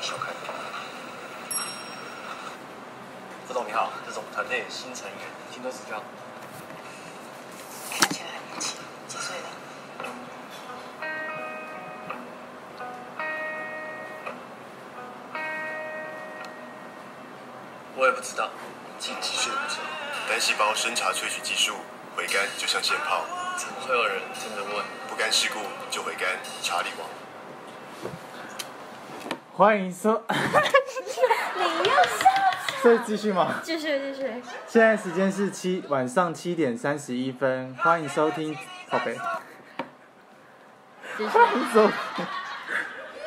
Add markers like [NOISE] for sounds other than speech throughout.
会小看你。副总你好，这是我们团队的新成员，请多指教。看起来很年轻，几岁了？我也不知道，几几岁不知道。单细胞生查萃取技术，回甘就像现泡。怎么会有人真的问？不甘世故就回甘，查理王。欢迎收，你又笑？所以继续吗？继续继续。现在时间是七晚上七点三十一分，欢迎收听宝贝。继续。欢迎收听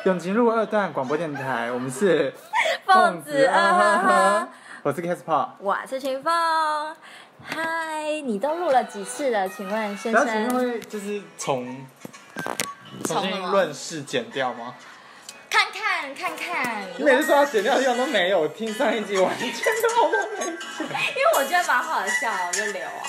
永晴路二段广播电台，我们是凤子二呵呵，我是 Casper，我是秦凤。嗨，你都录了几次了？请问先生？然后会就是从重新论事剪掉吗？看看看看，你每次说要剪掉的地方都没有，我听上一集完全都没剪。因为我觉得蛮好笑，我就留啊。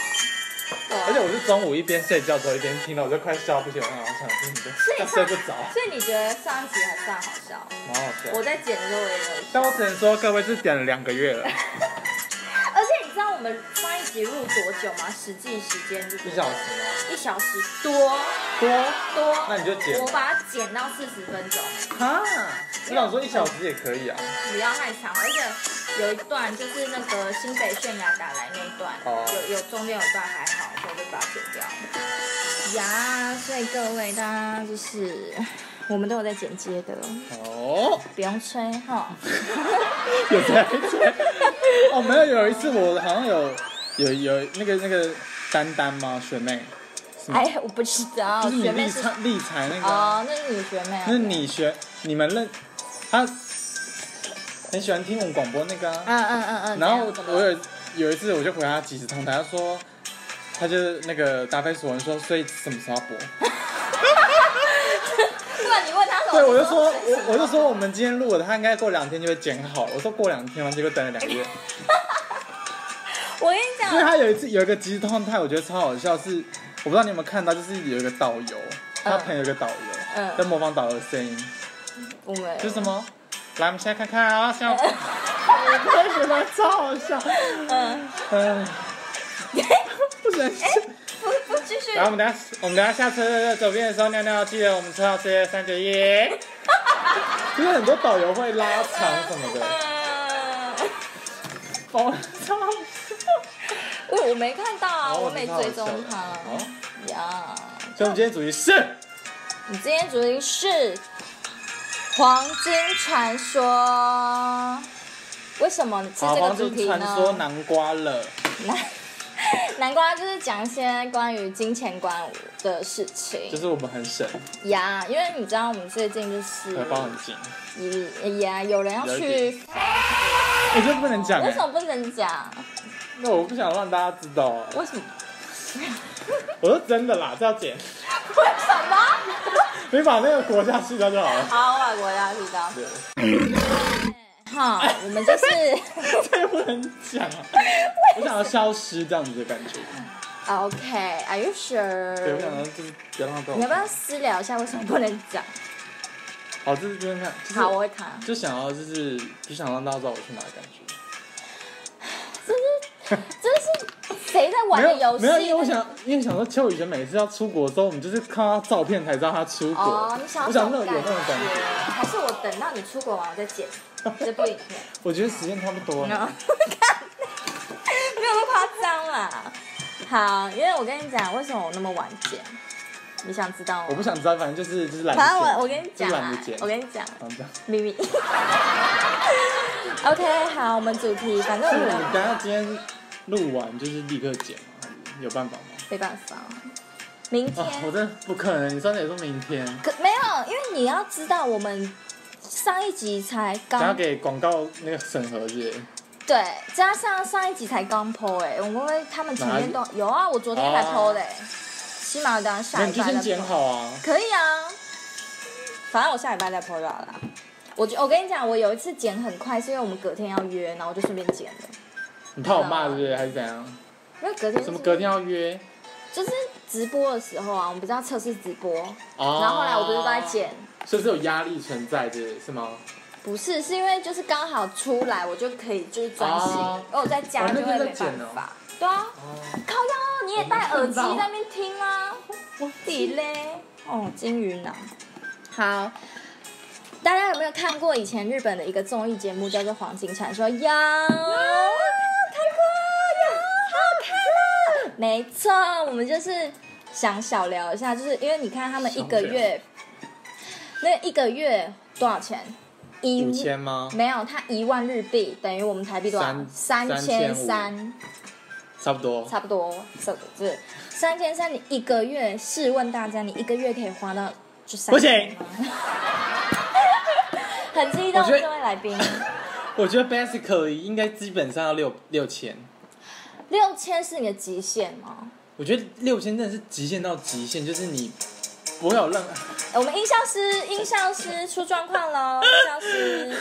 而且我是中午一边睡觉之后一边听到，我就快笑不行了，我想听你的，要睡不着。所以你觉得上一集还算好笑？蛮好笑。我在剪的时候我也有。但我只能说，各位是点了两个月了。[LAUGHS] 而且你知道我们上一集录多久吗？实际时间就是一小时吗？一小时多多多。那你就剪。我把它剪到四十分钟。哈？我想说一小时也可以啊。不要太长，而且有一段就是那个新北泫雅打来那一段，哦、有有中间有一段还好，所以我就把它剪掉。呀，所以各位大家就是我们都有在剪接的。哦。不用吹哈。[LAUGHS] 有在吹。[LAUGHS] 哦，没有，有一次我好像有有有那个那个丹丹吗？学妹。哎，我不知道。就是你立才立才那个。哦，那是你学妹啊。那是你学，你们认。他很喜欢听我们广播那个、啊，嗯嗯嗯嗯。然后我有有一次我就回他即时通台，他说，他就那个答非所问说，所以什么时候播？[LAUGHS] 不然你问他什么？对，我就说，我我就说我们今天录的，他应该过两天就会剪好。我说过两天嘛，结果等了两个月。我跟你讲，因为他有一次有一个即时动态，我觉得超好笑，是我不知道你有没有看到，就是有一个导游，他朋友有一个导游，嗯，在模仿导游的声音。我没。就是什么？来，我们现在看看啊，像，我觉得超好笑。嗯嗯。不能。哎，不不继续。来，我们等下，我们等下下车走边的时候尿尿，记得我们车号是三九一。因为很多导游会拉长什么的。哦，超好笑。我我没看到啊，我没追踪他。呀。所以我们今天主题是。你今天主题是。黄金传说，为什么是这个主题呢？黄金传说南瓜了。南 [LAUGHS] 南瓜就是讲一些关于金钱观的事情。就是我们很省。呀因为你知道我们最近就是。荷包很紧。呀，有人要去。我觉得不能讲。为什么不能讲？那我不想让大家知道啊。为什么？[LAUGHS] 我说真的啦，这要剪。为什么？[LAUGHS] 你把那个国家去掉就好了。好，我把国家去掉。对。好，我们就是。[LAUGHS] 这不能讲啊！我想要消失这样子的感觉。OK，Are you sure？对，我想要就是不要让他。你要不要私聊一下为什么不能讲？好，这是这边看。好，我会看。就想要就是不想让大家知道我去哪的感觉。这是，[LAUGHS] 这是。谁在玩的游戏？没有，因为我想，因为想说邱雨璇每次要出国的时候，我们就是看他照片才知道他出国。哦，你想要我想那种有那种感觉。还是我等到你出国完，我再剪这部影片？[LAUGHS] 我觉得时间差不多。[LAUGHS] 了，没有那么夸张啦。好，因为我跟你讲，为什么我那么晚剪？你想知道吗？我不想知道，反正就是就是懒。反正我我跟你讲啊，我跟你讲，秘密。OK，好，我们主题，反正我们。你刚刚今天。录完就是立刻剪吗？有办法吗？没办法，明天。我这不可能，你上次也说明天。可没有，因为你要知道，我们上一集才刚。要给广告那个审核是？对，加上上一集才刚 po 哎，我们会他们前面都有啊，我昨天才 po 的，起码等下礼拜。你就先剪好啊。可以啊，反正我下礼拜再 po 就好了。我我跟你讲，我有一次剪很快，是因为我们隔天要约，然后我就顺便剪了。你怕我骂是不是？还是怎样？因为隔天什么隔天要约？就是直播的时候啊，我们不是要测试直播，然后后来我不是都在剪，所以是有压力存在的，是吗？不是，是因为就是刚好出来，我就可以就是专心，哦、因为我在家就会没办法。哦、对啊，哦、靠腰，你也戴耳机在那边听吗？我弟嘞，哦，金鱼脑。好，大家有没有看过以前日本的一个综艺节目，叫做《黄金传说》？有，看过，有，好看了。没错，我们就是想小聊一下，就是因为你看他们一个月，那一个月多少钱？一千吗？没有，他一万日币等于我们台币多少？三千三，差不多。差不多，是是三千三。你一个月，试问大家，你一个月可以花到就三千吗？不行。[LAUGHS] 很激动，各位来宾。[LAUGHS] 我觉得 basically 应该基本上要六六千。六千是你的极限吗？我觉得六千真的是极限到极限，就是你。不会有任何。我们音效师，音效师出状况了。音效师，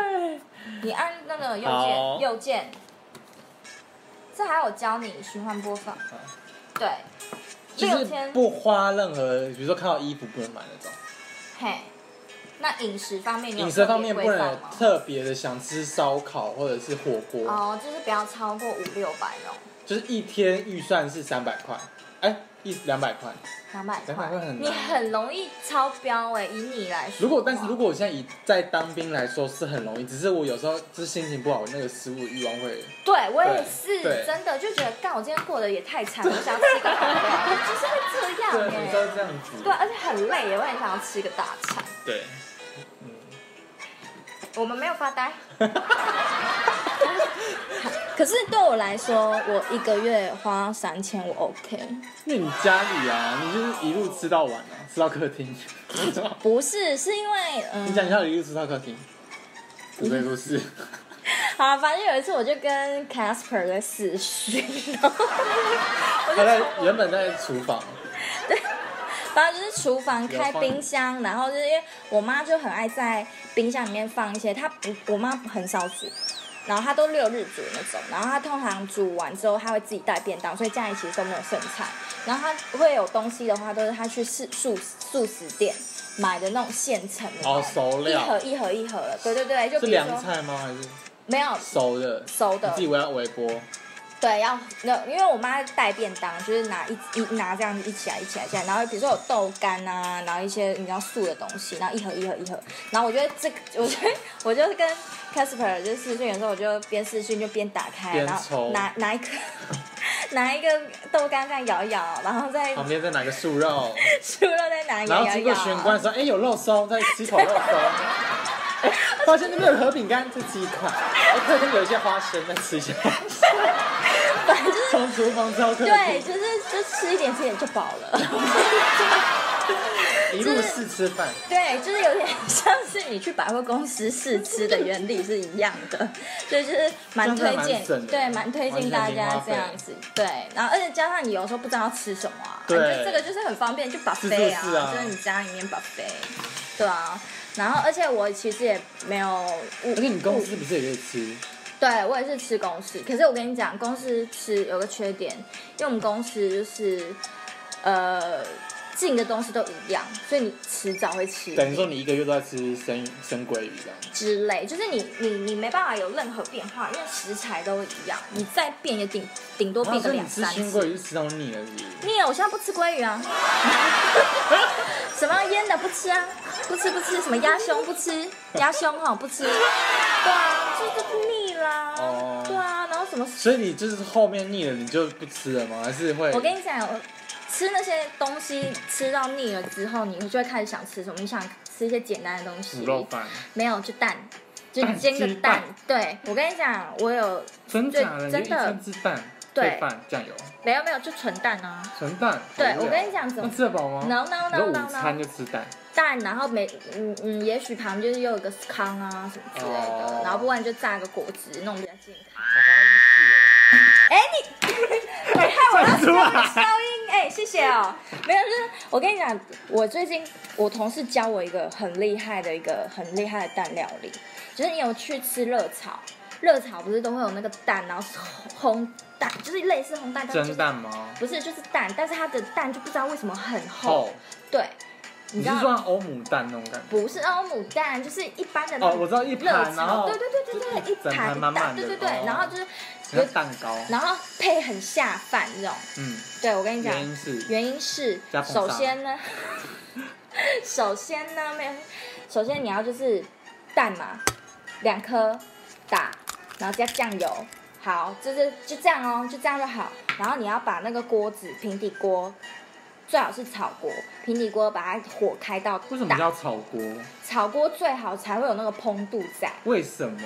[LAUGHS] 你按那个右键，右键。这还有教你循环播放。对。六千。不花任何，比如说看到衣服不能买那种。嘿。那饮食方面，饮食方面不能特别的想吃烧烤或者是火锅。哦，就是不要超过五六百哦。就是一天预算是三百块。哎。一两百块，两百块，你很容易超标哎！以你来说，如果但是如果我现在以在当兵来说是很容易，只是我有时候就是心情不好，那个食物欲望会。对我也是，真的就觉得，干我今天过得也太惨了，我想要 [LAUGHS] 吃个大餐，就是会这样这样子，对，而且很累也，我很想要吃一个大餐。对，嗯，我们没有发呆。[LAUGHS] 可是对我来说，我一个月花三千，我 OK。那你家里啊，你就是一路吃到晚啊，吃到客厅。不是，是因为嗯。你讲一下一路吃到客厅。不对，不是。[LAUGHS] 好，反正有一次我就跟 Casper 在视讯，然后他在原本在厨房。[LAUGHS] 对，反正就是厨房开冰箱，然后就是因为我妈就很爱在冰箱里面放一些，她不，我妈很少煮。然后他都六日煮那种，然后他通常煮完之后他会自己带便当，所以家里其实都没有剩菜。然后他会有东西的话，都是他去素素素食店买的那种现成的哦，熟料，一盒一盒一盒的，对对对，就比如说。是凉菜吗？还是没有熟的？熟的。你自己要微波。对，要那因为我妈带便当，就是拿一一拿这样子一起来一起来这样，然后比如说有豆干啊，然后一些你知道素的东西，然后一盒一盒一盒，然后我觉得这个，我觉得我就是跟 Casper 就视讯的时候，我就边试训就边打开，然后拿拿一个 [LAUGHS] 拿一个豆干这样摇一摇，然后再旁边再拿个素肉，[LAUGHS] 素肉再拿一个摇一摇，然后经过玄关说，哎有肉松，再吃一口肉松，[LAUGHS] 发现那边有盒饼干，再吃一块，哎客厅有一些花生，再吃一下。反正就是从厨房挑客对，就是就吃一点吃一点就饱了。一路试吃饭。对，就是有点像是你去百货公司试吃的原理是一样的，[LAUGHS] 所以就是蛮推荐，对，蛮推荐大家这样子。对，然后而且加上你有时候不知道要吃什么啊，对，这个就是很方便，就 buffet 啊，就是你家里面 buffet，对啊。然后而且我其实也没有，而且你公司不是也可以吃？对，我也是吃公司，可是我跟你讲，公司吃有个缺点，因为我们公司就是，呃。进的东西都一样，所以你迟早会吃。等于说你一个月都在吃生生鲑鱼这样。之类，就是你你你没办法有任何变化，因为食材都一样，你再变也顶顶多变个两三次。吃生鲑鱼吃到腻了是不是？腻了，我现在不吃鲑鱼啊。[LAUGHS] 什么腌的不吃啊？不吃不吃，什么鸭胸不吃？鸭胸哈不吃。对啊，就是腻啦。哦。对啊，然后什么？所以你就是后面腻了，你就不吃了吗？还是会？我跟你讲。吃那些东西吃到腻了之后，你就会开始想吃什么？你想吃一些简单的东西。卤肉饭。没有，就蛋，就煎个蛋。对，我跟你讲，我有真的真的一蛋对饭酱油。没有没有，就纯蛋啊。纯蛋。对，我跟你讲怎么吃得饱吗？No No No No。午餐就吃蛋。蛋，然后每嗯嗯，也许旁边就是又有个康啊什么之类的，然后不然就榨个果汁，弄比较健康。哎你，[LAUGHS] 你害我要消音。哎，谢谢哦。没有，就是我跟你讲，我最近我同事教我一个很厉害的一个很厉害的蛋料理，就是你有去吃热炒，热炒不是都会有那个蛋，然后是烘蛋，就是类似烘蛋，蒸蛋吗？不是，就是蛋，但是它的蛋就不知道为什么很厚。对，你知道你是说欧姆蛋那种感觉？不是欧姆蛋，就是一般的那哦，种我知道一盘，然后对对对对对，一整盘盘满满的，对对对，哦然后就是有蛋糕，然后配很下饭这种。嗯，对，我跟你讲，原因是首先呢，[LAUGHS] 首先呢，没有，首先你要就是蛋嘛，两颗打，然后加酱油，好，就是就这样哦，就这样就好。然后你要把那个锅子平底锅，最好是炒锅，平底锅把它火开到为什么大，叫炒锅？炒锅最好才会有那个烹度在，为什么？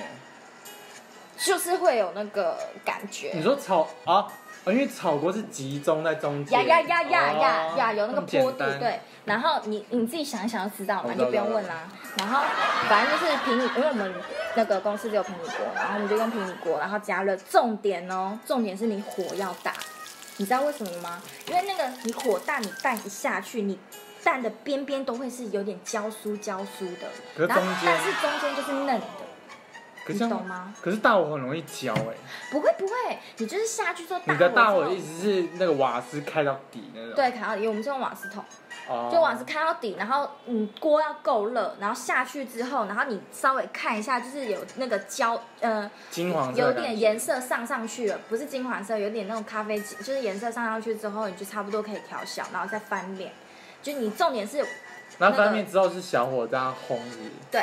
就是会有那个感觉。你说炒啊？哦，因为炒锅是集中在中间，呀呀呀呀呀呀，有那个坡度，对。然后你你自己想一想就知道嘛，你就不用问啦。然后反正就是平底，因为我们那个公司只有平底锅，然后我们就用平底锅，然后加热。重点哦，重点是你火要大，你知道为什么吗？因为那个你火大，你蛋一下去，你蛋的边边都会是有点焦酥焦酥的，然后但是中间就是嫩的。可是你懂吗？可是大火很容易焦哎。不会不会，你就是下去之后，你的大火之后的意思是那个瓦斯开到底那种？对，开到底，我们是用瓦斯桶。哦，就瓦斯开到底，然后嗯锅要够热，然后下去之后，然后你稍微看一下，就是有那个焦呃金黄色有点颜色上上去了，不是金黄色，有点那种咖啡，就是颜色上上去之后，你就差不多可以调小，然后再翻面。就你重点是然后翻面之后是小火这样烘是是对，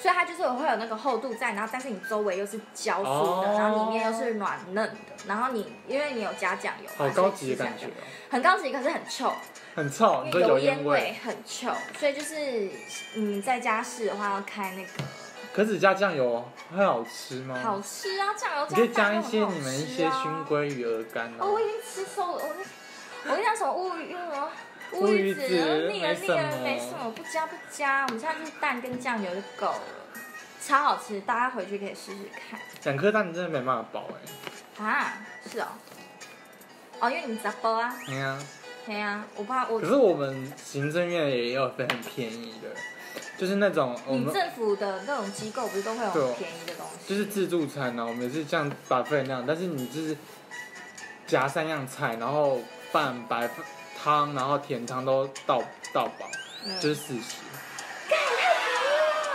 所以它就是会有那个厚度在，然后但是你周围又是焦酥的，哦然后里面又是软嫩的，然后你因为你有加酱油嘛，好高级的感觉所以吃起来就哦，很高级，可是很臭。很臭，你因为油烟烟味。很臭，所以就是你，在家试的话要开那个可是加酱油会好吃吗？好吃啊，酱油你可以加一些你们一些熏鲑鱼鹅肝啊。哦，我已经吃瘦了，我我跟你讲什么乌鱼哦，乌乌鱼鱼子子腻了腻了，没什么不加不加，我们现在就是蛋跟酱油就够了，超好吃，大家回去可以试试看。两颗蛋你真的没办法饱哎。啊，是哦，哦，因为你杂包啊，对啊，对啊，我怕我可是我们行政院也有分很便宜的，就是那种我们你政府的那种机构不是都会有很便宜的东西，就是自助餐呢、啊，我们也是像 buffet 那样，但是你就是夹三样菜，然后饭、白汤，然后甜汤都到到饱，嗯就是四十，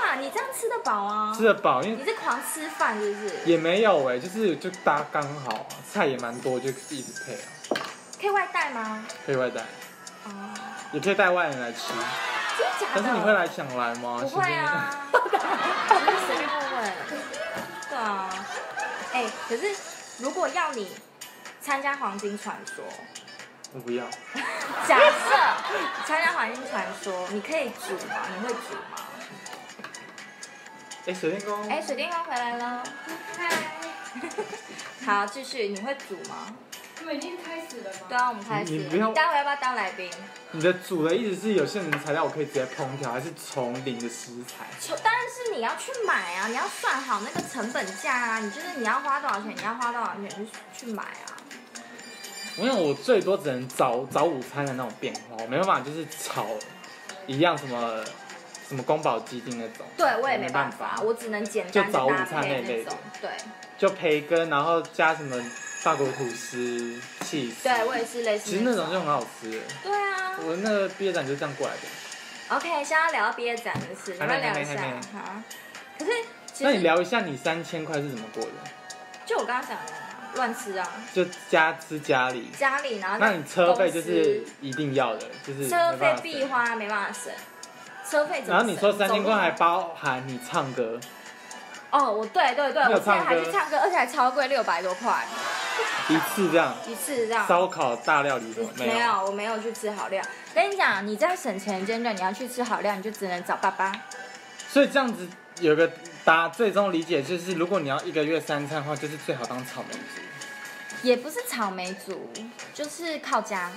啊，你这样吃得饱啊？吃得饱，因为你是狂吃饭是不是？也没有哎、就是就搭刚好、啊，菜也蛮多，就一直配啊，可以外带吗？可以外带，哦，也可以带外人来吃，真的假的？但是你会来想来吗？不会啊，我是随便问问。对啊，哎、可是如果要你参加黄金传说，我不要，[LAUGHS] 假设参加黄金传说，你可以煮吗？你会煮吗？哎、水电工，哎、水电工回来了，嗨。好，继续，你会煮吗？我们已经开始了吗？对啊，我们开始。你你不要待会要不要当来宾？你的煮的意思是有些人材料我可以直接烹调，还是从零的食材？就当然是你要去买啊，你要算好那个成本价啊，你就是你要花多少钱，你要花多少钱去去买啊。我想我最多只能早早午餐的那种变化，我没办法就是炒一样什么什么宫保鸡丁那种。对，我也没办法，我只能简就单的搭早午餐那类的。对，就培根，然后加什么法国吐司、cheese。对我也是类似。其实那种就很好吃。对啊。我那个毕业展就这样过来的。OK，现在要聊到毕业展的事，你们聊一下还没还没哈。可是，那你聊一下你三千块是怎么过的？就我刚刚讲的啊，乱吃啊，就家吃家里。家里然后那你车费就是一定要的，就是车费。必花，没办法省。车费怎么省然后你说三千块还包含你唱歌，哦，我对对对，我之前还唱歌去唱歌，而且还超贵，六百多块一次这样，一次这样。烧烤大料理什么没有，我没有去吃好料。跟你讲，你在省钱阶段，你要去吃好料，你就只能找爸爸。所以这样子有个答最终理解就是，如果你要一个月三餐的话，就是最好当草莓族，也不是草莓族，就是靠家、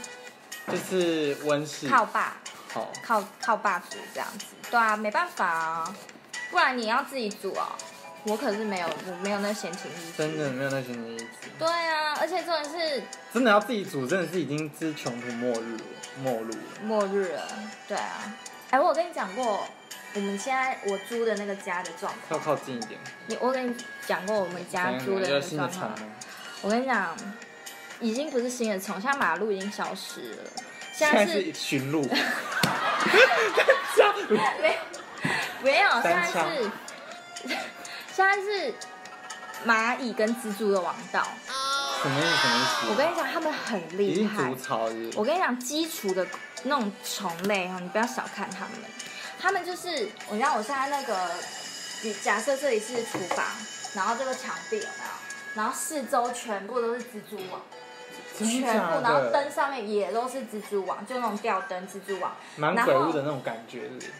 就是温室。靠爸、好，靠靠爸族这样子。对啊，没办法啊，不然你要自己煮啊。我可是没有，我没有那闲情逸致。真的没有那闲情逸致。对啊，而且重点是真的要自己煮，真的是已经是穷途末日了，末路了。末日了。对啊，哎，我有跟你讲过，我们现在我租的那个家的状况。要靠近一点。你我跟你讲过我们家租的那个状况。我跟你讲，已经不是新的虫，现在马路已经消失了，现在是现在是驯鹿。[LAUGHS] 没没有，现在是现在是蚂蚁跟蜘蛛的王道。什么意思？什么意思？我跟你讲，他们很厉害我跟你讲，基础的那种虫类哈，你不要小看他们。他们就是，我知道我现在那个，你假设这里是厨房，然后这个墙壁有没有？然后四周全部都是蜘蛛网，全部，然后？灯上面也都是蜘蛛网，就那种吊灯蜘蛛网。蛮鬼屋的那种感觉是不是？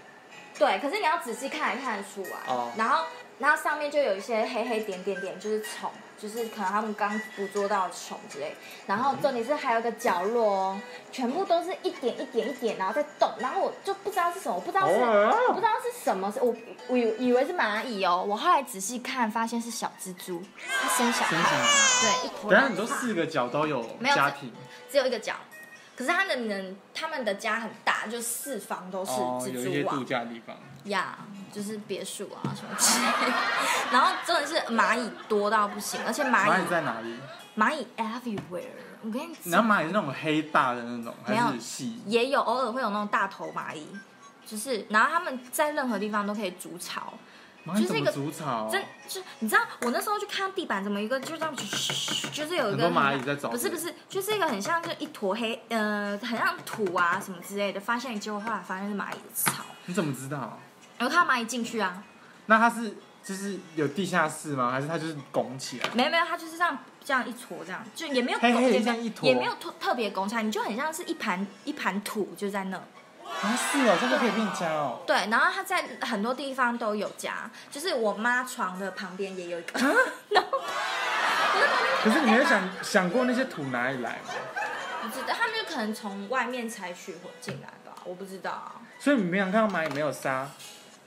对，可是你要仔细看也看得出来。哦然后，然后上面就有一些黑黑点点点，就是虫，就是可能他们刚捕捉到虫之类。然后重点是还有个角落哦，全部都是一点一点一点，然后在动。然后我就不知道是什么，我不知道是，哦我不知道是什么，是我我以以为是蚂蚁哦。我后来仔细看，发现是小蜘蛛，它生小生小孩，孩。对，一坨。等一下你说四个角都有没有家庭，只有一个角，可是他们的他们的家很大，就四方都是哦，蜘蛛网有一些度。假的地方。呀就是别墅啊什么之类的，然后真的是蚂蚁多到不行，而且蚂蚂蚁蚁在哪里？蚂蚁 everywhere，我跟你然讲，后蚂蚁是那种黑大的那种，还是细？也有偶尔会有那种大头蚂蚁，就是然后他们在任何地方都可以筑巢，就是一个筑巢？真就你知道我那时候去看地板怎么一个就这样嘘，就是有一个蚂蚁在走不是不是，就是一个很像就一坨黑呃很像土啊什么之类的，发现结果后来发现是蚂蚁的巢，你怎么知道？然后看到蚂蚁进去啊。那它是就是有地下室吗？还是它就是拱起来？没有没有，它就是这样这样一坨这样，就也没有黑黑的也像一坨也没有特特别拱起来，你就很像是一盘一盘土就在那。啊，是哦，这个可以变家哦。对，然后它在很多地方都有家，就是我妈床的旁边也有一个。啊 [LAUGHS] 然后我在旁边可是你没有想想过那些土哪里来吗？不知道，他们就可能从外面采取或进来吧，我不知道啊。所以你没有看到蚂蚁没有杀？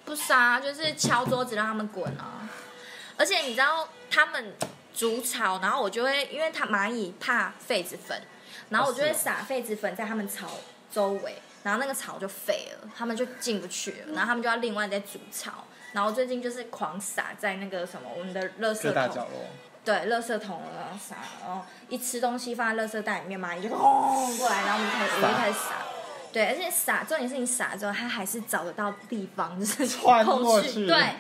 不杀，就是敲桌子让他们滚啊！而且你知道他们煮草，然后我就会，因为它蚂蚁怕痱子粉，然后我就会撒痱子粉在他们草周围，然后那个草就废了，他们就进不去了，然后他们就要另外再煮草。然后最近就是狂撒在那个什么我们的垃圾桶。对，垃圾桶然后撒，然后一吃东西放在垃圾袋里面，蚂蚁就轰过来，然后我们就开始我就开始撒。对，而且撒，重点是你撒之后，它还是找得到地方，就是 [LAUGHS] 穿过去对，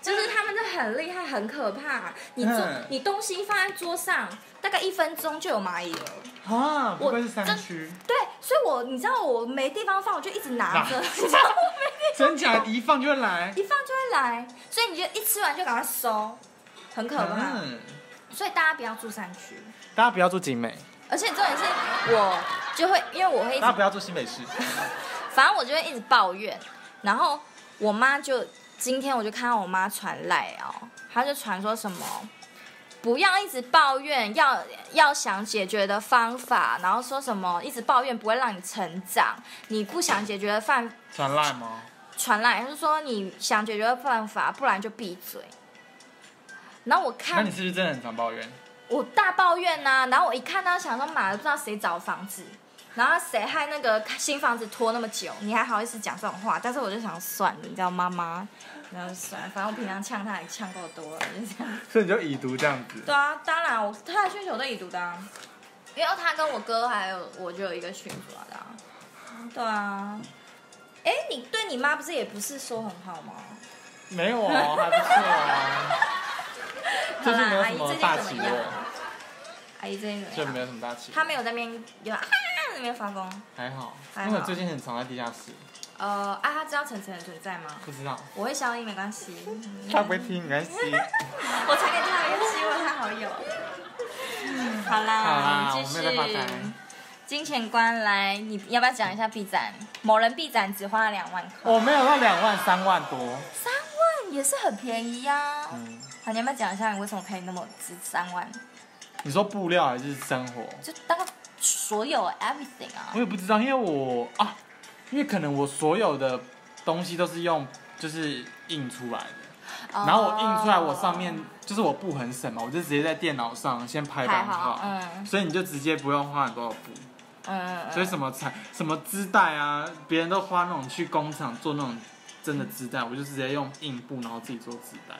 就是他们就很厉害，很可怕。你做嗯你东西放在桌上，大概一分钟就有蚂蚁了。啊，不我愧是山真区，对，所以我你知道我没地方放，我就一直拿着，[LAUGHS] 你知道我没地真假一放就会来。一放就会来，所以你就一吃完就赶快收，很可怕。嗯，所以大家不要住山区，大家不要住景美，而且重点是我就会，因为我会一直大家不要做新北市。[LAUGHS] 反正我就会一直抱怨，然后我妈就今天我就看到我妈传来哦，她就传说什么，不要一直抱怨，要要想解决的方法，然后说什么一直抱怨不会让你成长，你不想解决的办 [LAUGHS] 传赖吗？传赖，就是说你想解决的办法，不然就闭嘴。然后我看那你是不是真的很常抱怨？我大抱怨呐、然后我一看到想说妈的，不知道谁找房子，然后谁害那个新房子拖那么久，你还好意思讲这种话？但是我就想算了，你知道妈妈，然后算了，反正我平常呛他也呛够多了，就这样。所以你就已读这样子。对啊，当然我他的讯息我都已读的、啊，因为他跟我哥还有我就有一个讯息的、啊。对啊，哎，你对你妈不是也不是说很好吗？没有啊，还不错啊。[LAUGHS] 最近没有什么大起落，阿姨最近怎么样？就没有什么大起落。他没有在那边有啊，[LAUGHS] 那边发疯。还好，还好因为我最近很常在地下室。呃，啊，他知道晨晨的存在吗？不知道，我会消音，没关系。[LAUGHS] 他不会听，没关系。我才给他一个希望，他好友。好啦，好啦我们继续。金钱观来，你要不要讲一下 B 展？某人 B 展只花了两万块，我没有那两万三万多。三万也是很便宜呀、啊。嗯，好，你要不要讲一下你为什么可以那么值三万？你说布料还是生活？就大概所有 everything 啊我。也不知道，因为我啊，因为可能我所有的东西都是用就是印出来的，然后我印出来，我上面就是我布很省嘛，我就直接在电脑上先排版还好画，，嗯所以你就直接不用花很多的布，嗯嗯。所以什么材什么织带啊，别人都花那种去工厂做那种真的织带，我就直接用印布，然后自己做织带。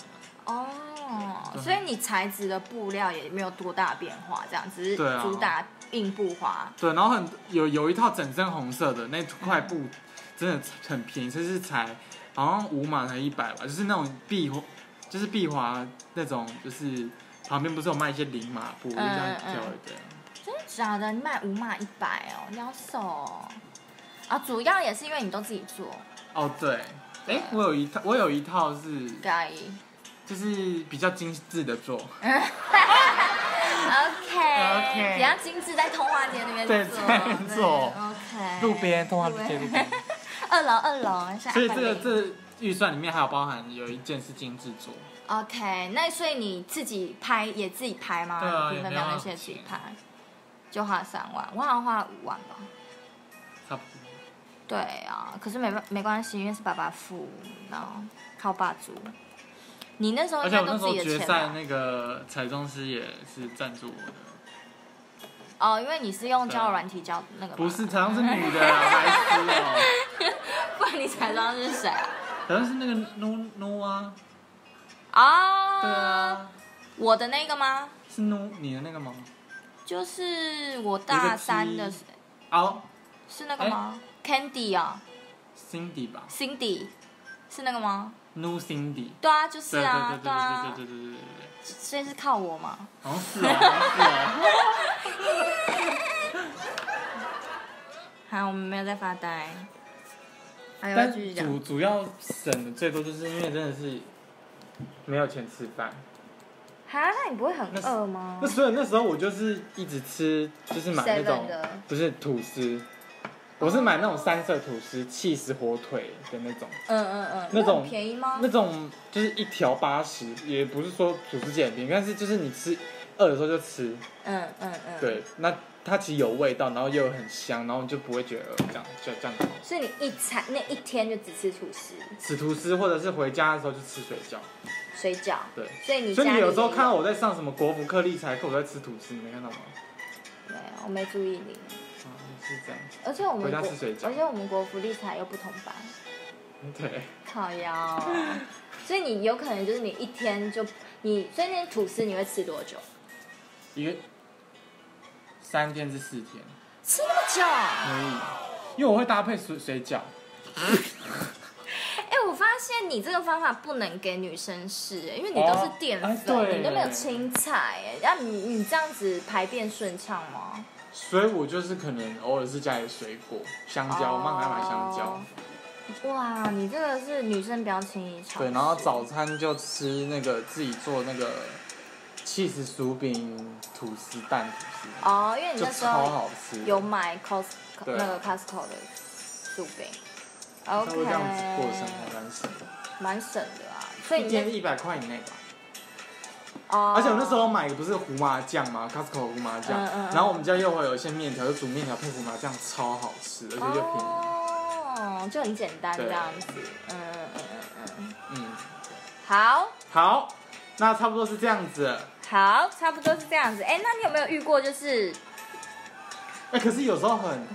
哦，所以你材质的布料也没有多大变化，这样只是对啊主打硬布花。对，然后很有有一套整身红色的那块布，真的很便宜，这是才好像五码才一百吧，就是那种碧华，就是碧华那种，就是旁边不是有卖一些零码布，这样挑一对。真的假的？你卖五码一百哦，你要瘦哦。啊，主要也是因为你都自己做。哦，对。哎、欸，我有一套，我有一套是，就是比较精致的做。[LAUGHS] OK OK，比较精致，在通化街那边做。做。OK。路边通化街路边。二 [LAUGHS] 楼二楼，所以这个这预算里面还有包含有一件是精致做。OK，那所以你自己拍也自己拍吗？对啊，那些自己拍，就花三万，我好像花了五万吧。差不多。对啊，可是没没关系，因为是爸爸付，然后靠爸租。你那时候应该都自己的钱。决赛那个彩妆师也是赞助我的。哦，因为你是用交友软体交那个。不是，彩妆是女的，[LAUGHS] 白痴哦。不然你彩妆是谁啊？好像是那个 No No 啊。啊。对啊。我的那个吗？是 No 你的那个吗？就是我大三的。哦。是那个吗？Candy 啊，Cindy 吧，Cindy 是那个吗？New Cindy，对啊，就是啊，对啊，对对对对对对对，所以是靠我吗？好像是啊，是啊。好，我们没有在发呆。但主主要省的最多，就是因为真的是没有钱吃饭。哈，那你不会很饿吗？那所以那时候我就是一直吃，就是买那种不是吐司。我是买那种三色吐司、气死火腿的那种，嗯嗯嗯，那种便宜吗？那种就是一条八十，也不是说吐司简便宜，但是就是你吃饿的时候就吃，嗯嗯嗯，对，那它其实有味道，然后又很香，然后你就不会觉得饿，这样就这样子。所以你一餐那一天就只吃吐司？吃吐司，或者是回家的时候就吃水饺。水饺。对。所以你所以你有时候看到我在上什么国服课理财课，我在吃吐司，你没看到吗？没有，我没注意你。是这样，而且我们国，而且我们国福利才又不同班，对，靠腰、哦，[LAUGHS] 所以你有可能就是你一天就你，所以那吐司你会吃多久？一个三天至四天，吃那么久？可以，因为我会搭配水水饺。[LAUGHS] 哎、欸，我发现你这个方法不能给女生试，因为你都是淀粉，哦、你都没有青菜，哎，那你你这样子排便顺畅吗？所以我就是可能偶尔是加点水果，香蕉，我妈还买香蕉。哇，你这个是女生比较轻易尝。对，然后早餐就吃那个自己做那个起司薯饼、吐司蛋吐司。哦，因为你那时候超好吃，有买 Costco 那个 Costco 的薯饼。OK。这样子过生还蛮省的。蛮省的啊，所以一天一百块以内吧。而且我那时候买的不是胡麻酱吗？Costco 胡麻酱，嗯嗯、然后我们家又会有一些面条，就煮面条配胡麻酱，超好吃，而且又便宜。哦，就很简单这样子。嗯嗯嗯嗯嗯。嗯。好。好，那差不多是这样子。好，差不多是这样子。哎，那你有没有遇过就是？哎，可是有时候很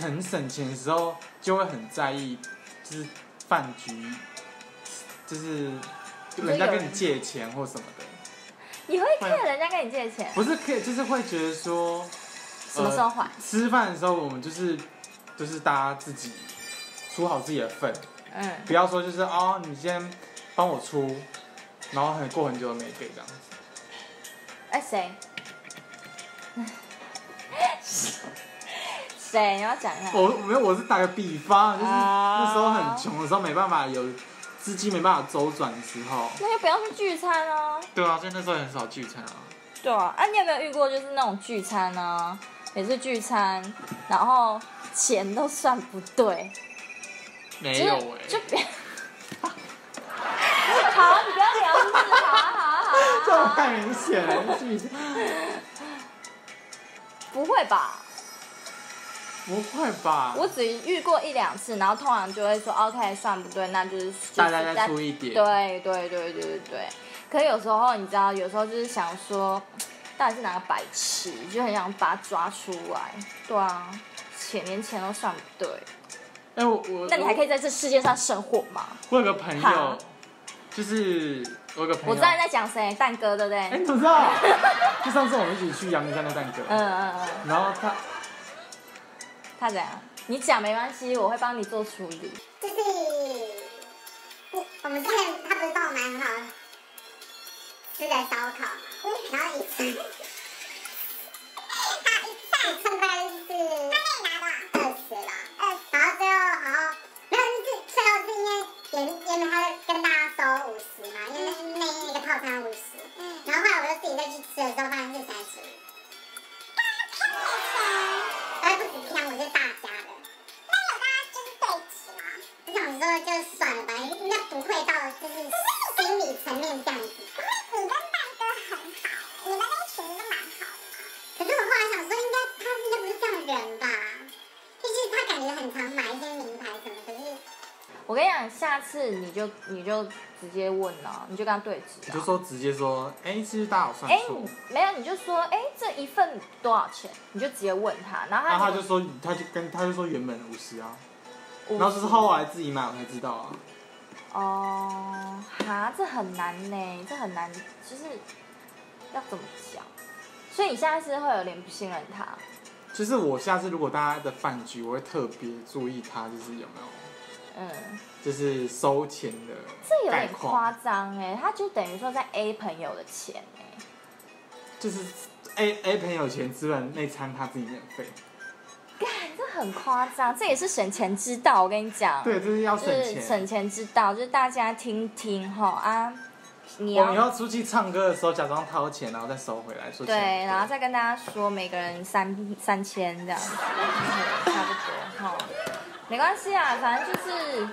很省钱的时候，就会很在意，就是饭局，就是人家跟你借钱或什么的。你会骗人家跟你借钱？不是骗，就是会觉得说，什么时候还？吃饭的时候，我们就是就是大家自己出好自己的份，嗯，不要说就是哦，你先帮我出，然后很过很久都没给这样子。哎，谁？[LAUGHS] 谁？你要讲一下。我没有，我是打个比方，就是那时候很穷的时候，没办法有。资金没办法周转的时候，那就不要去聚餐啊。对啊，所以那时候很少聚餐啊。对啊，哎、啊，你有没有遇过就是那种聚餐啊？也是聚餐，然后钱都算不对。没有哎、欸。就别。[LAUGHS] 好，你不要聊，就是好啊，好啊，好啊。这种太明显了，聚餐。不会吧？不会吧？我只遇过一两次，然后通常就会说 OK，算不对，那就是、就是、大家再出一点。对对对对对。可是有时候你知道，有时候就是想说，到底是哪个白痴，就很想把他抓出来。对啊，钱连钱都算不对。哎、欸、我我，那你还可以在这世界上生活吗？我有个朋友，就是我有个朋友，我知道你在讲谁，蛋哥对不对？哎、欸，你怎么知道？[LAUGHS] 就上次我们一起去阳明山的蛋哥。嗯嗯嗯。然后他。他怎样？你讲没关系，我会帮你做处理。就是我们之前他不是帮我买很好吃的烧烤嘛，然后一次他一次称快就是他可以拿多少？二十啦，二十，然后最后好像没有，就是最后是因为原原本他跟大家收五十嘛，因为那那个套餐五十，然后后来我就自己再去吃的时候发现是三十我想说就算了吧，应该不会到就是心理层面这样子。你跟大哥很好，你们那群都蛮好的。可是我后来想说，应该他应该不是这样的人吧？毕竟他感觉很常买一些名牌什么，可是。我跟你讲，下次你就你就直接问了，你就跟他对质、啊。你就说直接说，哎、欸，其实大家有算错。哎，没有，你就说，哎、欸，这一份多少钱？你就直接问他，然后他就，然后他就说，他就跟他就说原本五十啊，然后是后来自己买我才知道啊。哦，哈，这很难呢，这很难，就是要怎么讲？所以你现在是会有点不信任他。就是我下次如果大家的饭局，我会特别注意他，就是有没有。嗯，就是收钱的，这有点夸张哎，他就等于说在 A 朋友的钱哎，就是 A A 朋友钱之外那餐他自己免费，干，这很夸张，这也是省钱之道，我跟你讲，对，这是要省钱，省钱之道，就是大家听听哈啊，你要你要出去唱歌的时候假装掏钱，然后再收回来说，对，然后再跟大家说每个人三三千这样子，差不多哈。没关系啊，反正就是，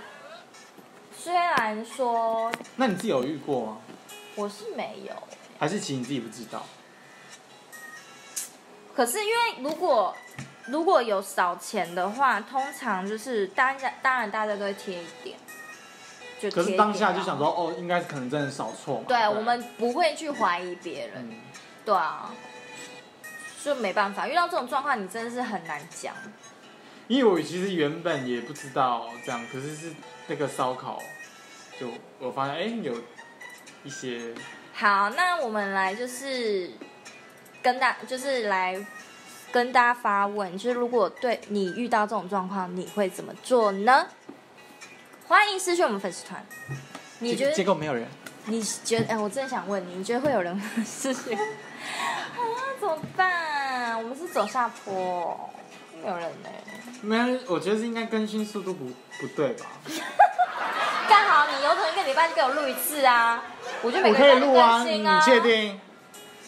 虽然说，那你自己有遇过吗？我是没有，还是其实你自己不知道？可是因为如果如果有少钱的话，通常就是大家当然大家都会贴一点。可是当下就想说，哦，应该可能真的少错嘛。对，对我们不会去怀疑别人，嗯、对啊，就没办法，遇到这种状况，你真的是很难讲。因为我其实原本也不知道这样，可是是那个烧烤，就我发现哎有一些。好，那我们来就是跟大就是来跟大家发问，就是如果对你遇到这种状况，你会怎么做呢？欢迎私讯我们粉丝团。你觉得结果没有人？你觉得哎，我真的想问你，你觉得会有人 [LAUGHS] 私讯？啊，怎么办？我们是走下坡，没有人呢。没有，我觉得是应该更新速度不不对吧？[LAUGHS] 刚好你有可能一个礼拜就给我录一次啊，我就每个礼拜更新啊。你确定？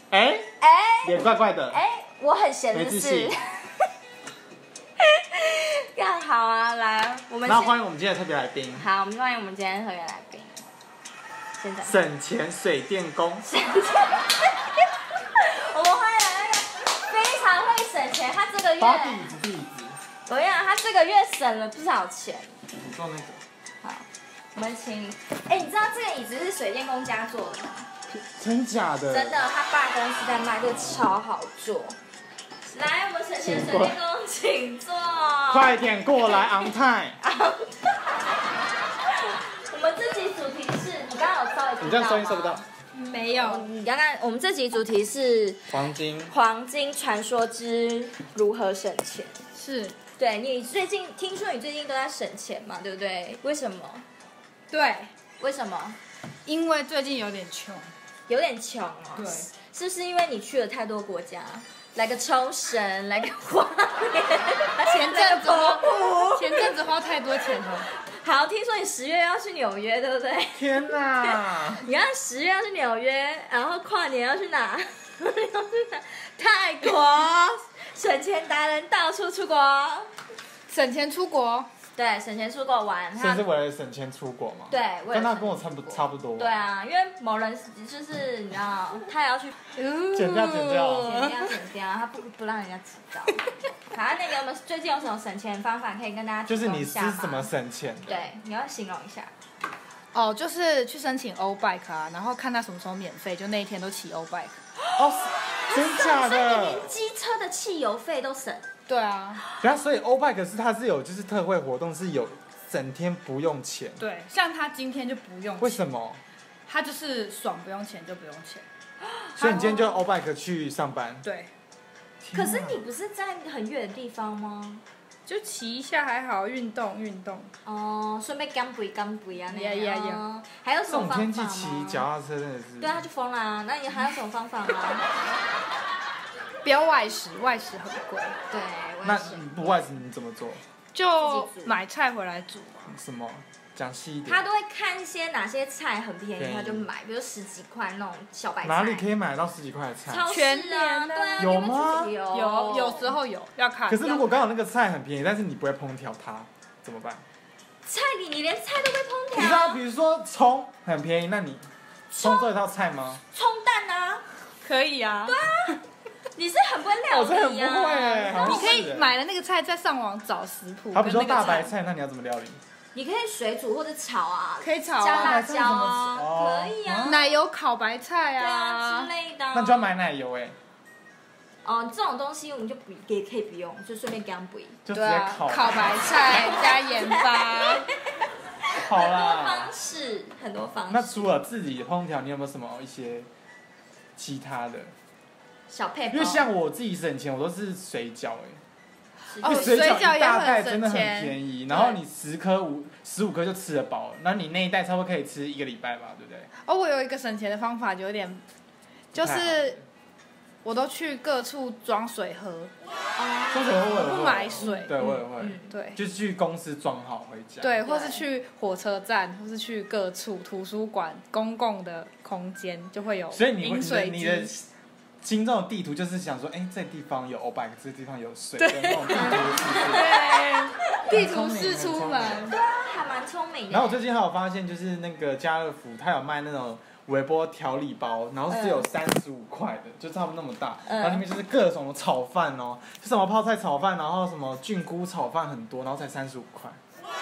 哎哎，脸怪怪的。哎，我很闲的事。干 [LAUGHS] 好啊，来，我们。那欢迎我们今天的特别来宾。好，我们欢迎我们今天的特别来宾。现在。省钱水电工。[LAUGHS] 我们欢迎来那个非常会省钱，他这个月。怎么样？他这个月省了不少钱。你坐那个。好，我们请。哎，你知道这个椅子是水电工家做的吗？真假的？真的，他爸公司在卖，这个超好坐。来，我们省钱水电工，请坐。快点过来，on time。[LAUGHS] 我们这集主题是你刚刚有稍微听到？你这样收音收不到。没有，你刚刚我们这集主题是黄金。黄金传说之如何省钱？是。对，你最近听说你最近都在省钱嘛，对不对？为什么？对，为什么？因为最近有点穷，有点穷哦。对，是不是因为你去了太多国家？来个冲绳，来个花莲，前阵子花，前阵子花太多钱了。好，听说你十月要去纽约，对不对？天哪！[LAUGHS] 你看十月要去纽约，然后跨年要去哪？要去哪？泰国。省钱达人到处出国，省钱出国，对，省钱出国玩。他是为了省钱出国嘛？对，跟他跟我差不差不多。对啊，因为某人就是你知道，他也要去，剪掉剪掉，剪掉剪掉，[LAUGHS] 他不不让人家知道。[LAUGHS] 好，那个我们最近有什么省钱方法可以跟大家就是你是怎么省钱？对，你要形容一下。哦，就是去申请欧 bike 啊，然后看他什么时候免费，就那一天都骑欧 bike。哦。真假的？[LAUGHS] 所以你连机车的汽油费都省。对啊。然后所以欧派可是它是有就是特惠活动，是有整天不用钱。对，像他今天就不用钱。为什么？他就是爽，不用钱就不用钱。所以你今天就欧派克去上班。对。可是你不是在很远的地方吗？就骑一下还好，运动运动。哦，顺便减肥减肥啊那呀呀还有什么方法种天气吗？骑脚踏车真的是。对啊，就疯啦。那你还有什么方法吗？[LAUGHS] 不要外食，外食很贵，对，那不外食你怎么做？就买菜回来煮嘛。什么？讲细一点。他都会看一些哪些菜很便宜，他就买，比如十几块那种小白菜。哪里可以买到十几块的菜？超市全联啊，啊对啊，有吗有有有时候有要看。可是如果刚好那个菜很便宜，但是你不会烹调它，怎么办？菜里你连菜都会烹调你知道，比如说葱很便宜，那你葱做一道菜吗？葱蛋啊，可以啊。对啊，你是很不会料我真的很理啊。不会欸你可以买了那个菜，再上网找食谱。好，比如说大白菜，那你要怎么料理？你可以水煮或者炒啊，可以炒啊，加辣椒啊，哦可以啊，奶油烤白菜对啊啊之，类的啊。那你就要买奶油哎，哦，这种东西我们就不也可以不用，就顺便给他们补。就直对啊，接烤。烤白菜加盐巴。[LAUGHS] 好很多方。式，很多方式。那除了自己烹调，你有没有什么一些其他的？小配，因为像我自己省钱，我都是水饺哎，因哦水水饺大很袋真的很省钱便宜，然后你十颗五十五颗就吃得饱了，那你那一袋差不多可以吃一个礼拜吧，对不对？哦，我有一个省钱的方法，有点，就是我都去各处装水喝，装水喝我不买水。对，我也会，嗯对就是去公司装好回家。对，或是去火车站，或是去各处图书馆、公共的空间，就会有所以你会饮水你的你的机。心中的地图就是想说，哎，这地方有欧百，这地方有水，对。的那种地图是出门对，地图四出门。还蛮聪明。然后我最近还有发现，就是那个家乐福，它有卖那种微波调理包，然后是有三十五块的，就差不多那么大，嗯。然后里面就是各种炒饭哦，就什么泡菜炒饭，然后什么菌菇炒饭很多，然后才三十五块，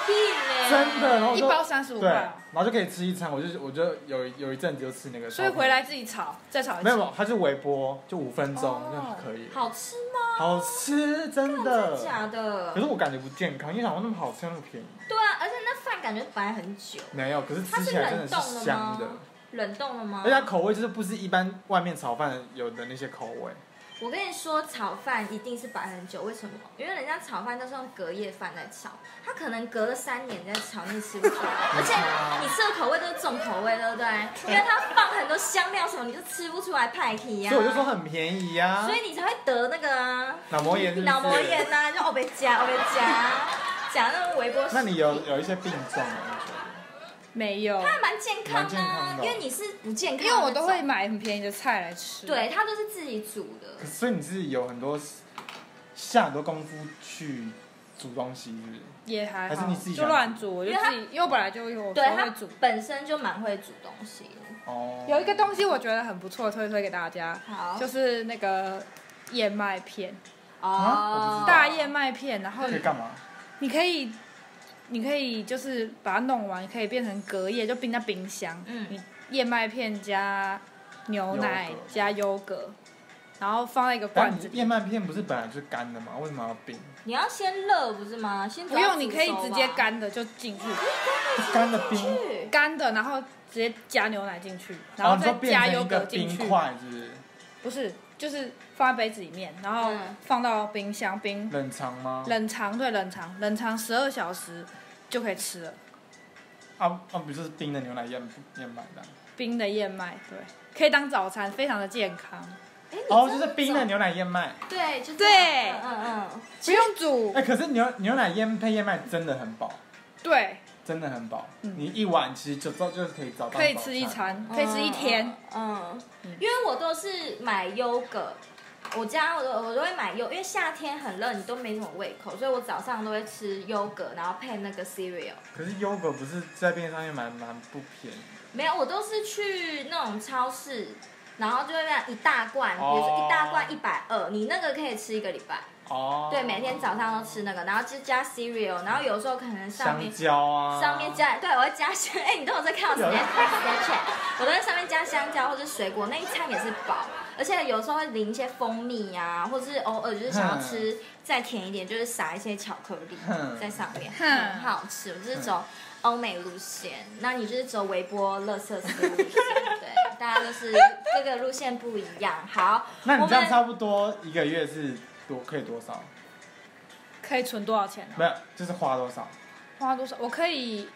屁嘞真的，然后一包35对，块然后就可以吃一餐，我就我就有有一阵子就吃那个，所以回来自己炒，再炒一次。没有没有，它是微波，就五分钟哦就可以，好吃吗？好吃，真的。假的可？是我感觉不健康，因为想说那么好吃那么便宜，对啊，而且那饭感觉摆很久，没有，可是它是吃起来真的冷冻的是香的吗。？冷冻的吗？而且它口味就是不是一般外面炒饭有的那些口味，我跟你说，炒饭一定是摆很久，为什么？因为人家炒饭都是用隔夜饭在炒，他可能隔了三年在炒，你吃不出来。而且你吃的口味都是重口味，对不对？因为它放很多香料什么，你就吃不出来派系呀。所以我就说很便宜呀、所以你才会得那个啊，脑膜炎是是脑膜炎呐、就欧贝加欧贝加，讲那个微波。那你有有一些病状吗？没有，它还蛮健康蛮健啊康，的哦因为你是不健康，因为我都会。买很便宜的菜来吃。，对，它都是自己煮的。可所以你是有很多下很多功夫去煮东西，是不是？也还好，还是你自己就想乱煮，我就因为它自己，因为我本来就有对，它时候会煮。本身就蛮会煮东西的。哦。有一个东西我觉得很不错，推推给大家，好就是那个燕麦片，啊我不知道大燕麦片，然后可以干嘛？你可以，你可以就是把它弄完，可以变成隔夜，就冰在冰箱。嗯你燕麦片加牛奶加优格，然后放在一个罐子里。燕麦片不是本来就是干的吗？为什么要冰？你要先热不是吗？先不用，你可以直接干的就进去，干的冰，干的，然后直接加牛奶进去，然然后后再加优格进去。冰块，是不是？不是，就是放在杯子里面，然后嗯放到冰箱冰冷藏吗？冷藏，对，冷藏，冷藏十二小时就可以吃了。啊啊，不就是冰的牛奶燕燕麦的？冰的燕麦，对，可以当早餐，非常的健康，哎哦，就是冰的牛奶燕麦。对，就这对嗯嗯嗯。不用煮哎、，可是牛牛奶燕配燕麦真的很饱，对，真的很饱。嗯你一碗其实就就就是可以找到可以吃一餐，可以吃一天。嗯，因为我都是买优格，我家我都我都会买优，因为夏天很热，你都没什么胃口，所以我早上都会吃优格，然后配那个 cereal。可是优格不是在便利商店买蛮不便宜。没有，我都是去那种超市，然后就会那样一大罐，比哦如说一大罐一百二，你那个可以吃一个礼拜。哦。对，每天早上都吃那个，然后就加 cereal，然后有时候可能上香面。蕉啊。上面加，对我会加香，哎、你都有在看我 [LAUGHS] 有 Snapchat，我都在上面加香蕉或者水果，那一餐也是饱，而且有时候会淋一些蜂蜜呀、或者是偶尔就是想要吃再甜一点，就是撒一些巧克力在上面，很好吃。我就是走欧美路线，那你就是走微波垃圾食物路线，对，[LAUGHS] 大家都是各个路线不一样。好，那你这样差不多一个月是多可以多少？可以存多少钱呢？没有，就是花多少？花多少？我可以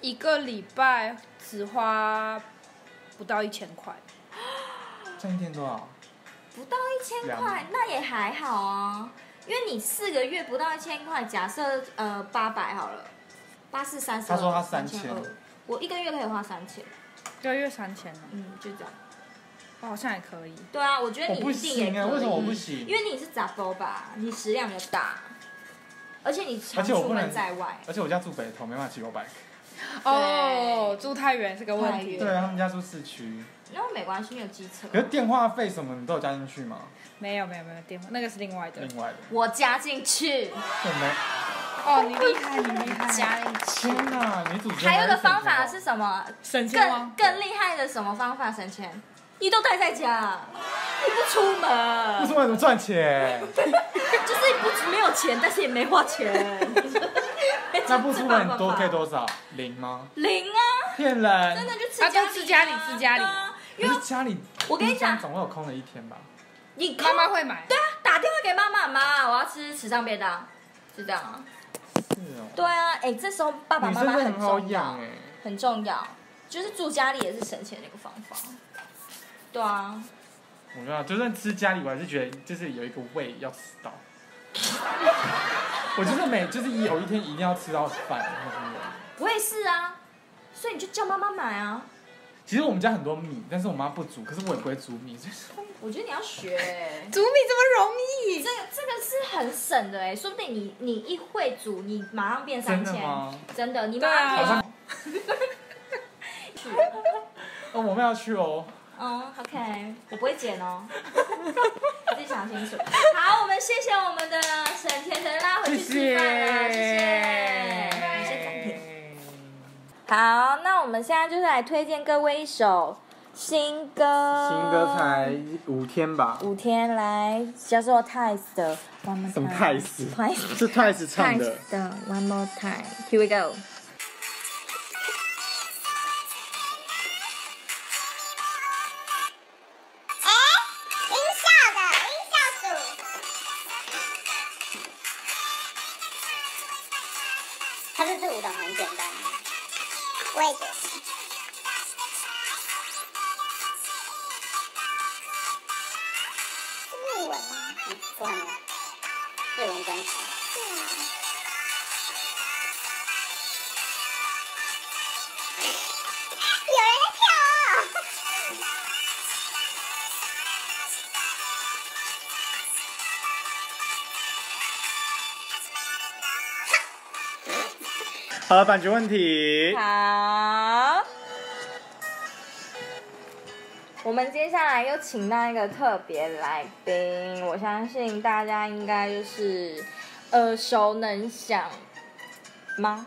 一个礼拜只花不到一千块。赚一天多少？不到一千块，那也还好啊。因为你四个月不到一千块，假设呃八百好了，八四三十二。他说他三千。我一个月可以花三千。一个月三千呢？嗯，就这样。我好像也可以。对啊，我觉得你一定也可以。为什么我不行？因为你是杂包吧，你食量比较大，而且你常出门在外。而且我家住北投，没办法骑 U bike。哦，住太远是个问题。对啊，他们家住市区。那没关系，没有机车。可是电话费什么你都有加进去吗？没有没有没有电话，那个是另外的。另外的。我加进去。对没？哦，你厉害，你厉害。加进去。天哪，你主角。还有一个方法是什么？省钱更更厉害的什么方法省钱？你都待在家，你不出门。不出门怎么赚钱？[LAUGHS] 就是你不没有钱，但是也没花钱。[LAUGHS] 那不出门多可以多少？零吗？零啊！骗人！真的就吃家里，吃家里，吃家里。因为家里，我跟你讲，总会有空的一天吧。你妈妈会买？对啊，打电话给妈妈，妈，我要吃时尚便当，是这样啊。是哦。对啊，哎，这时候爸爸妈妈很重要，哎，很重要，就是住家里也是省钱的一个方法。对啊。我知道，就算吃家里，我还是觉得就是有一个胃要吃到。[LAUGHS] 我就是每就是有一天一定要吃到饭，我也是啊，所以你就叫妈妈买啊。其实我们家很多米，但是我妈不煮，可是我也不会煮米。我觉得你要学，煮米这么容易？这个这个是很省的哎，说不定你你一会煮，你马上变三千。真的吗？真的，你马上变。啊、[LAUGHS] [LAUGHS] 哦，我们要去哦。嗯，OK，我不会剪哦，[LAUGHS] 自己想清楚。好，我们谢谢我们的沈甜甜拉回去吃饭了，谢谢。谢谢。好，那我们现在就是来推荐各位一首新歌。新歌才五天吧？五天来，叫做 Twice 的 One More Time。什么 Twice？是 Twice 唱的。Twice 的 One More Time，Here we go。好了，版权问题。好，我们接下来又请到一个特别来宾，我相信大家应该就是耳熟能详吗？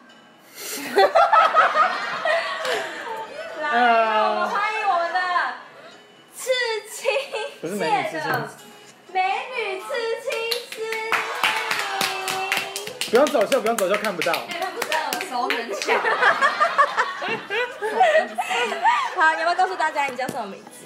来，让我们欢迎我们的刺青界的美女刺青师。不用走秀，不用走秀，看不到。熟能详。[LAUGHS] 好，你要不要告诉大家你叫什么名字？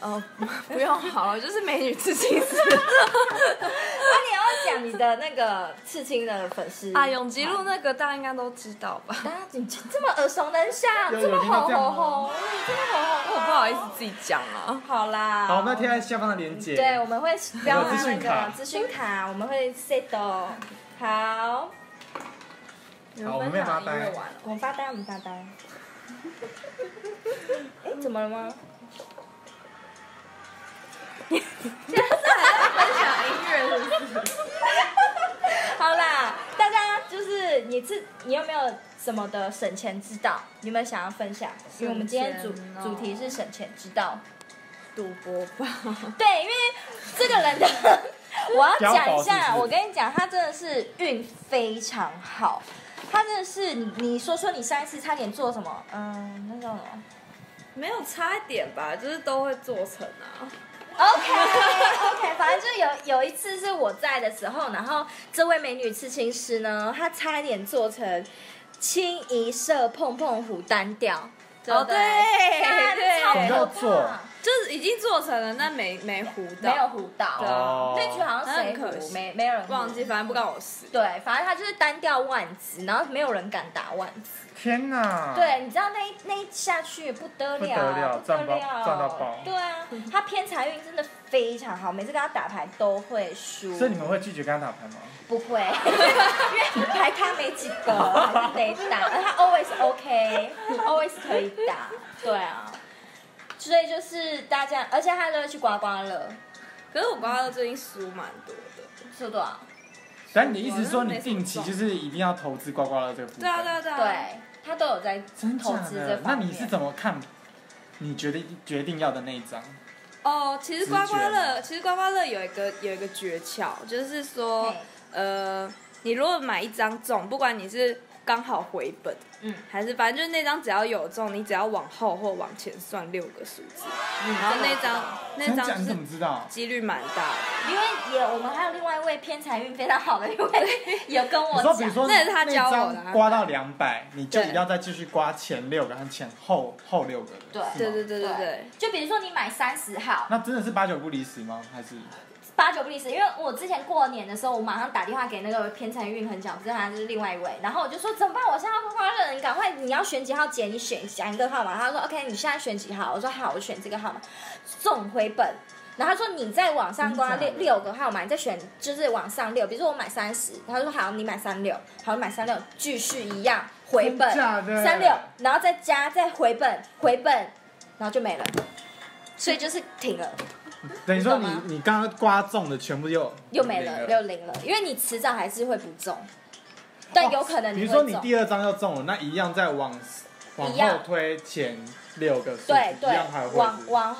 哦，[LAUGHS] 不用好了，就是美女刺青师。那你要讲你的那个刺青的粉丝啊，永吉路那个大家应该都知道吧？大家怎这么耳熟能详，这么红红红，这么红红，[LAUGHS] 我不好意思自己讲了。好啦，好，我们要贴在下方的链接。对，我们会标那个资讯卡，我们会 set 好。好，我们没有发呆。我们发呆，我们发呆。[LAUGHS] 哎，怎么了吗？[LAUGHS] 现在还在分享音乐是不是？[LAUGHS] 好啦，大家就是你自你有没有什么的省钱之道？你有没有想要分享？因为我们今天主主题是省钱之道。赌博吧。对，因为这个人的，我要讲一下，我跟你讲，他真的是运非常好。他真的是你，你说说你上一次差点做什么？嗯，那种没有差一点吧，就是都会做成啊。OK OK，反正就有有一次是我在的时候，然后这位美女刺青师呢，她差一点做成清一色碰碰虎单调。哦对，对，超可怕。就是已经做成了，那没没糊到，没有糊到。哦那局好像谁很可惜糊，没没有人糊忘记，反正不关我事。对，反正他就是单调万子，然后没有人敢打万子。天哪！对，你知道那一那一下去不得了，不得了赚爆了，赚到爆对啊，他偏财运真的非常好，每次跟他打牌都会输。所以你们会拒绝跟他打牌吗？不会，[LAUGHS] 因为牌咖没几个，还是得打。而他 always OK，always 可以打。对啊，所以就是大家，而且他都会去刮刮乐，可是我刮刮乐最近输蛮多的。输多少？但你的意思是说你定期就是一定要投资刮刮乐这个部分？对啊对啊对啊。对，他都有在真投资这的？那方面。你是怎么看？你决定决定要的那一张？哦，其实刮刮乐，其实刮刮乐有一个有一个诀窍，就是说，呃，你如果买一张中，不管你是刚好回本，嗯，还是反正就是那张只要有中，你只要往后或往前算六个数字，然后那张那张就是怎么知道？几率蛮大的。因为也我们还有另外一位偏财运非常好的一位，[LAUGHS] 有跟我你说，比如讲，说那也是他教我的刮到两百，你就对一定要再继续刮前六个和前后后六个的，对对对对对对，就比如说你买三十号，那真的是八九不离十吗？还是八九不离十，因为我之前过年的时候，我马上打电话给那个偏财运很讲，知道他就是另外一位，然后我就说怎么办？我现在要刮刮乐，你赶快你要选几号姐，你选选一个号码。他说 OK，你现在选几号？我说好，我选这个号码，送回本。然后他说你再往上刮六六个号码，你再选就是往上六，比如说我买三十，他说好，你买三六，好，你买三六，继续一样回本三六，然后再加再回本回本，然后就没了，所以就是停了。[LAUGHS] 等于说你你刚刚刮中的全部又又没了，又零了，因为你迟早还是会不中，但有可能比如。说你第二张又中了，那一样再往往后推前六个数字，对对一样还，会往往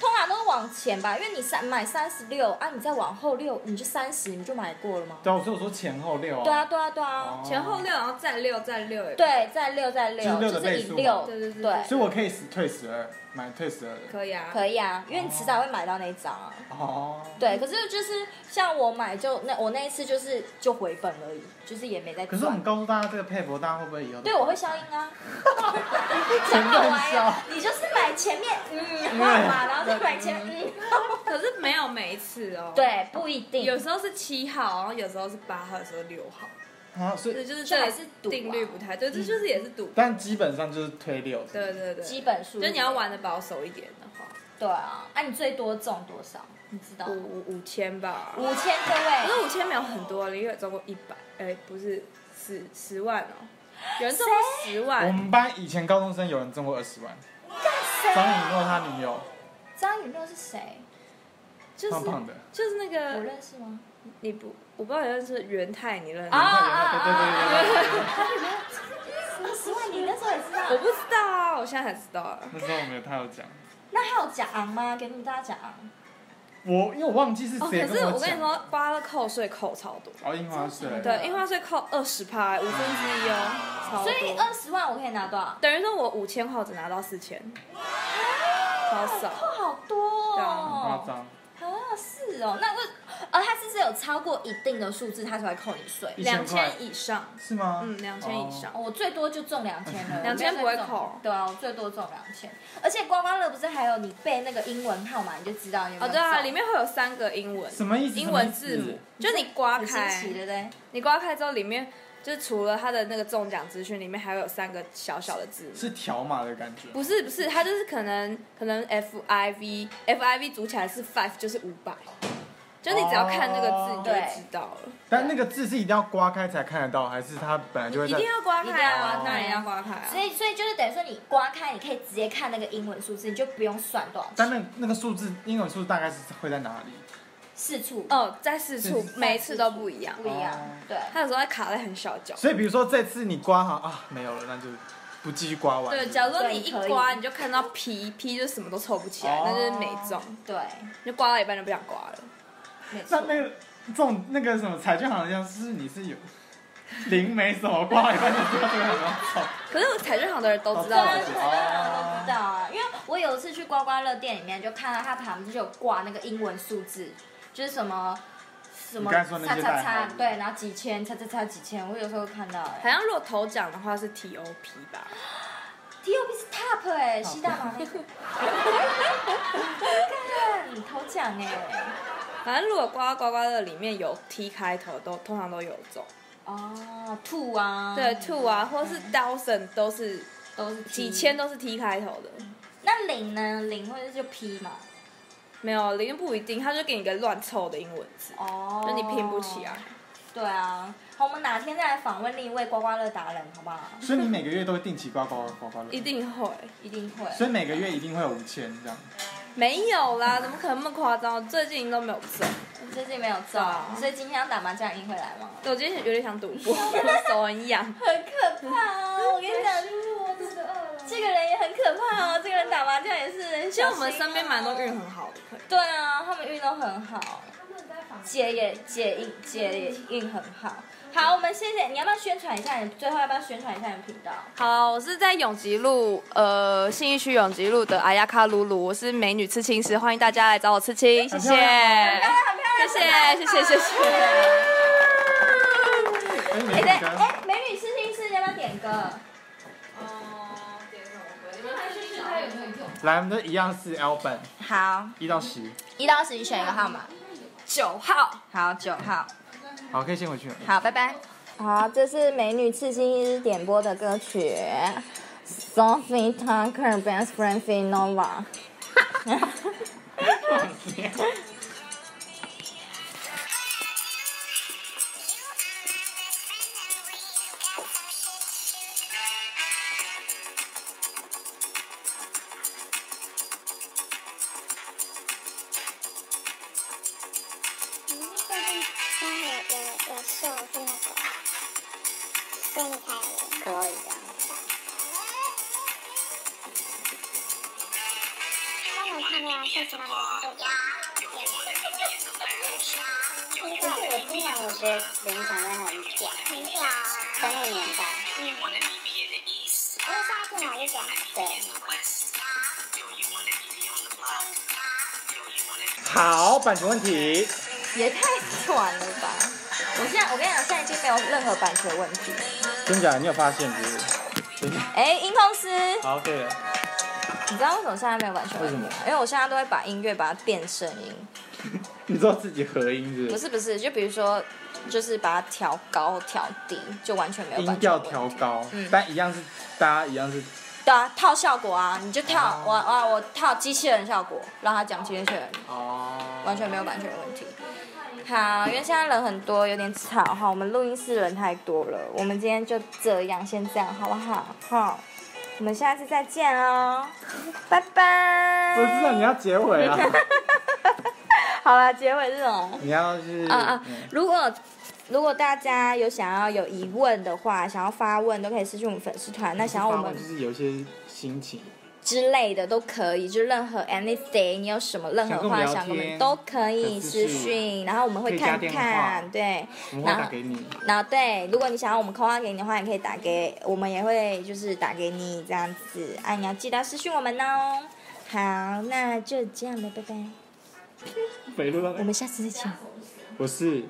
通常都是往前吧，因为你三买三十六啊，你再往后六，你就三十，你就买过了吗？对啊，所以我说前后六啊。对啊，对啊，对啊，哦。前后六，然后再六再六，对，再六再就是六，的就是以倍数六，嘛对对对。对，所以我可以十退十二，买退十二的。可以啊。可以啊，因为你迟早会买到那一张啊。哦。对，可是就是像我买就那我那一次就是就回本而已，就是也没在可是我们。告诉大家这个配博，大家会不会以后都？对，我会消音啊。全很好玩乱呀消。你就是买前面嗯号码，然后再买前面嗯。可是没有每一次哦。。对，不一定。有时候是七号，然后有时候是八号，有时候六号，啊，所以就是这也是定律不太对，这就是也是赌。但基本上就是推六。对对对，基本数。就你要玩的保守一点的话，对啊，啊，你最多中多少？你知道五？五五千吧。五千各可是位，五千没有很多，你有中过一百，哎，不是十十万哦，有人中过十万我，们班以前高中生有人中过二十万，谁张雨诺他女友，张雨诺是谁？就是胖胖的，就是那我个认识吗？你不，我不知道你认识元泰，你认识啊啊啊对对对对对。十万？你那时候也知道？我不知道啊，我现在才知道啊。那时候我没有太有讲，那还有假昂吗？给你们大家讲昂。我因为我忘记是哦，谁。可是我跟你说，刮了扣税扣超多。哦，印花税。对，印花税扣二十趴，五分之一哦，超多。所以二十万我可以拿多少？等于说我五千后只拿到四千，超少。扣好多对啊很夸哦。张。啊，是哦，那为，呃，它是不是有超过一定的数字，它才会扣你税？两千以上，是吗？嗯，两千以上。哦我最多就中两千了，2000我没有再不会扣对啊，我最多中两千。而且刮刮乐不是还有你背那个英文号码，你就知道你有没哦，有对啊，中里面会有三个英文，什么意思？英文字母，就你刮开奇，对开，不对？你刮开之后里面就是除了它的那个中奖资讯，里面还会有三个小小的字母。是条码的感觉。不是不是，它就是可能可能 F I V F I V 组起来是 five 就是五百，就你只要看那个字，你就会知道了。但那个字是一定要刮开才看得到，还是它本来就会一定？要刮开啊开，当然要刮开啊。所以，所以就是等于说，你刮开，你可以直接看那个英文数字，你就不用算多少但。那那个数字，英文数字大概是会在哪里？四处哦，在四处每一次都不一样，不一样哦，对。它有时候会卡在很小角。所以比如说这次你刮好啊没有了，那就不继续刮完。对，假如说你一刮，你就看到皮皮就什么都凑不起来，哦那就是没中，对，你就刮到一半就不想刮了。那那个这种那个什么彩券行像是你是有零没什么挂一半就知道这个很要抽。可是彩券行的人都知对啊，道我是可能都知道啊，因为我有一次去刮刮乐店里面，就看到他旁边就有挂那个英文数字，就是什么什么你刚才说那叉叉些代号，叉对，然后几千，叉叉叉几千，我有时候会看到哎、好像如果头奖的话是 T O P 吧？T.O.P 是 top 哎，西大麻那个。[LAUGHS] 看，头奖哎。反正如果刮刮刮乐里面有 T 开头，都通常都有中。哦，two 啊。对，two 啊，或是 thousand 都是都是几千都是 T 开头的。那零呢？零或者就 P 嘛？没有，零不一定，他就给你一个乱凑的英文字，哦，那你拼不起啊。对啊，好，我们哪天再来访问另一位刮刮乐达人，好不好？所以你每个月都会定期刮刮刮刮乐？[LAUGHS] 一定会，一定会。所以每个月一定会有五千这样？没有啦，怎么可能那么夸张？最近都没有中，最近没有中，所以今天要打麻将赢回来吗？对，我今天有点想赌博，[LAUGHS] 手很痒，很可怕哦！我跟你讲，这个人也很可怕哦，这个人打麻将也是。其实我们身边蛮多运很好的，对啊，他们运都很好。姐也姐运姐也运很好，好，我们谢谢你，要不要宣传一下？你最后要不要宣传一下你频道？好，我是在永吉路，呃，信义区永吉路的阿亚卡鲁鲁，我是美女刺青师，欢迎大家来找我刺青，谢谢，谢谢，谢谢，谢谢。哎对，哎，美女刺青师，要不要点歌？哦，点什么歌？你们还是他有没有用？来，我们都一样是 L 本，好，一到十，一到十，你选一个号码。九号，好，九号，好，可以先回去了。好，拜拜。好，这是美女刺青师点播的歌曲，Sophie Tucker Best Friend Finova。好，版权问题。也太短了吧！我现在，我跟你讲，现在已经没有任何版权问题。真假？你有发现是不是？哎，音控师。好，对了。你知道为什么现在没有版权问题吗？为什么？因为我现在都会把音乐把它变声音。[LAUGHS] 你知道自己合音是？不是不是，就比如说，就是把它调高调低，就完全没有版权问题。音调调高，嗯，但一样是，大家一样是。对啊，套效果啊，你就套我啊，我套机器人效果，让他讲机器人。哦。完全没有版权问题。好，因为现在人很多，有点吵哈。我们录音室人太多了，我们今天就这样，先这样，好不好？好，我们下次再见哦，[LAUGHS] 拜拜。不知道你要结尾啊。[LAUGHS] 好了，结尾这种？你要是啊啊，如果。如果大家有想要有疑问的话，想要发问都可以私信我们粉丝团。那想要我们就是有一些心情之类的都可以，就任何 anything，你有什么任何话想跟我们都可以私讯，然后我们会看看，对，然后打给你。然后对，如果你想要我们 call 话给你的话，你可以打给我们，也会就是打给你这样子。啊，你要记得私讯我们哦。好，那就这样了，拜拜。[LAUGHS] 我们下次再见。我是。